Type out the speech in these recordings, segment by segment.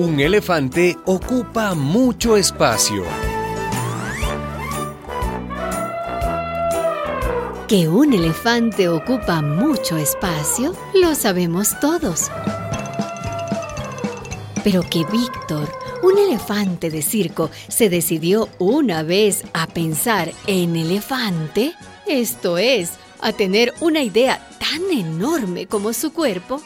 Un elefante ocupa mucho espacio. Que un elefante ocupa mucho espacio, lo sabemos todos. Pero que Víctor, un elefante de circo, se decidió una vez a pensar en elefante, esto es, a tener una idea tan enorme como su cuerpo.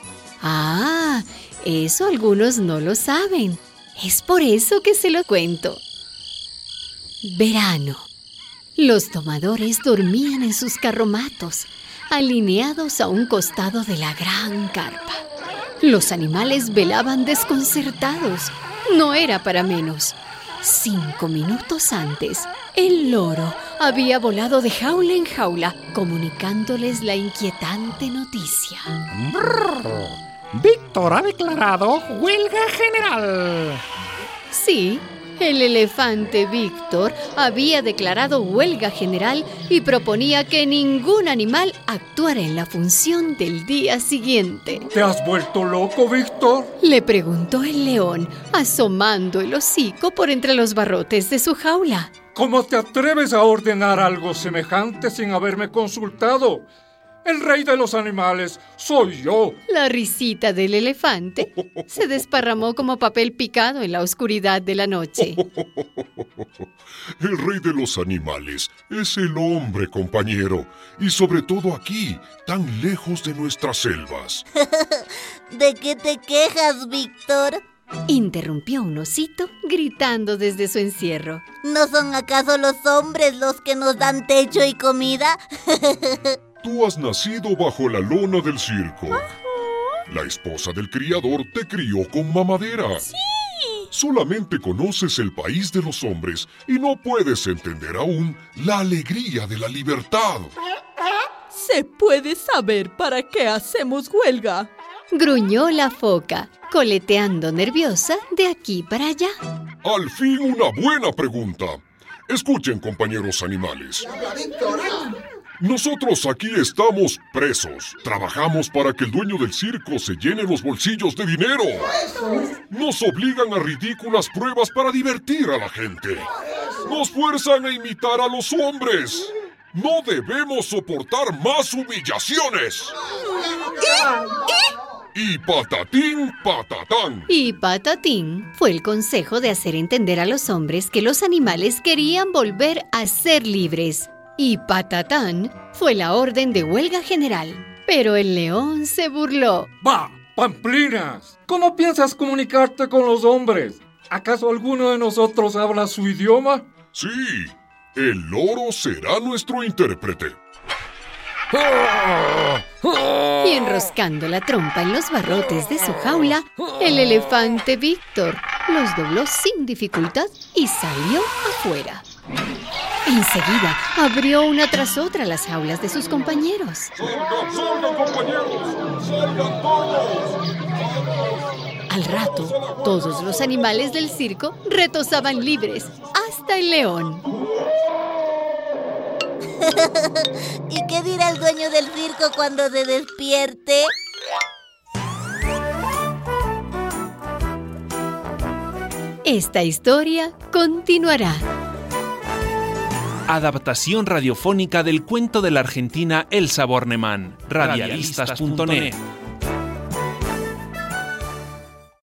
Ah, eso algunos no lo saben. Es por eso que se lo cuento. Verano. Los tomadores dormían en sus carromatos, alineados a un costado de la gran carpa. Los animales velaban desconcertados. No era para menos. Cinco minutos antes, el loro había volado de jaula en jaula, comunicándoles la inquietante noticia. Víctor ha declarado huelga general. Sí, el elefante Víctor había declarado huelga general y proponía que ningún animal actuara en la función del día siguiente. ¿Te has vuelto loco, Víctor? Le preguntó el león, asomando el hocico por entre los barrotes de su jaula. ¿Cómo te atreves a ordenar algo semejante sin haberme consultado? El rey de los animales soy yo. La risita del elefante se desparramó como papel picado en la oscuridad de la noche. El rey de los animales es el hombre, compañero. Y sobre todo aquí, tan lejos de nuestras selvas. ¿De qué te quejas, Víctor? Interrumpió un osito gritando desde su encierro. ¿No son acaso los hombres los que nos dan techo y comida? Tú has nacido bajo la lona del circo. La esposa del criador te crió con mamadera. ¡Sí! Solamente conoces el país de los hombres y no puedes entender aún la alegría de la libertad. ¿Se puede saber para qué hacemos huelga? Gruñó la foca, coleteando nerviosa de aquí para allá. Al fin una buena pregunta. Escuchen, compañeros animales. Nosotros aquí estamos presos. Trabajamos para que el dueño del circo se llene los bolsillos de dinero. Nos obligan a ridículas pruebas para divertir a la gente. Nos fuerzan a imitar a los hombres. No debemos soportar más humillaciones. Y patatín, patatán. Y patatín fue el consejo de hacer entender a los hombres que los animales querían volver a ser libres. Y patatán fue la orden de huelga general. Pero el león se burló. ¡Bah! ¡Pamplinas! ¿Cómo piensas comunicarte con los hombres? ¿Acaso alguno de nosotros habla su idioma? Sí, el loro será nuestro intérprete. Y enroscando la trompa en los barrotes de su jaula, el elefante Víctor los dobló sin dificultad y salió afuera. Enseguida abrió una tras otra las jaulas de sus compañeros. ¡Salgan, salgan, compañeros! ¡Salgan todos! Al rato, todos los animales del circo retozaban libres, hasta el león. ¿Y qué dirá el dueño del circo cuando se despierte? Esta historia continuará. Adaptación radiofónica del cuento de la argentina Elsa Bornemann. Radialistas.net.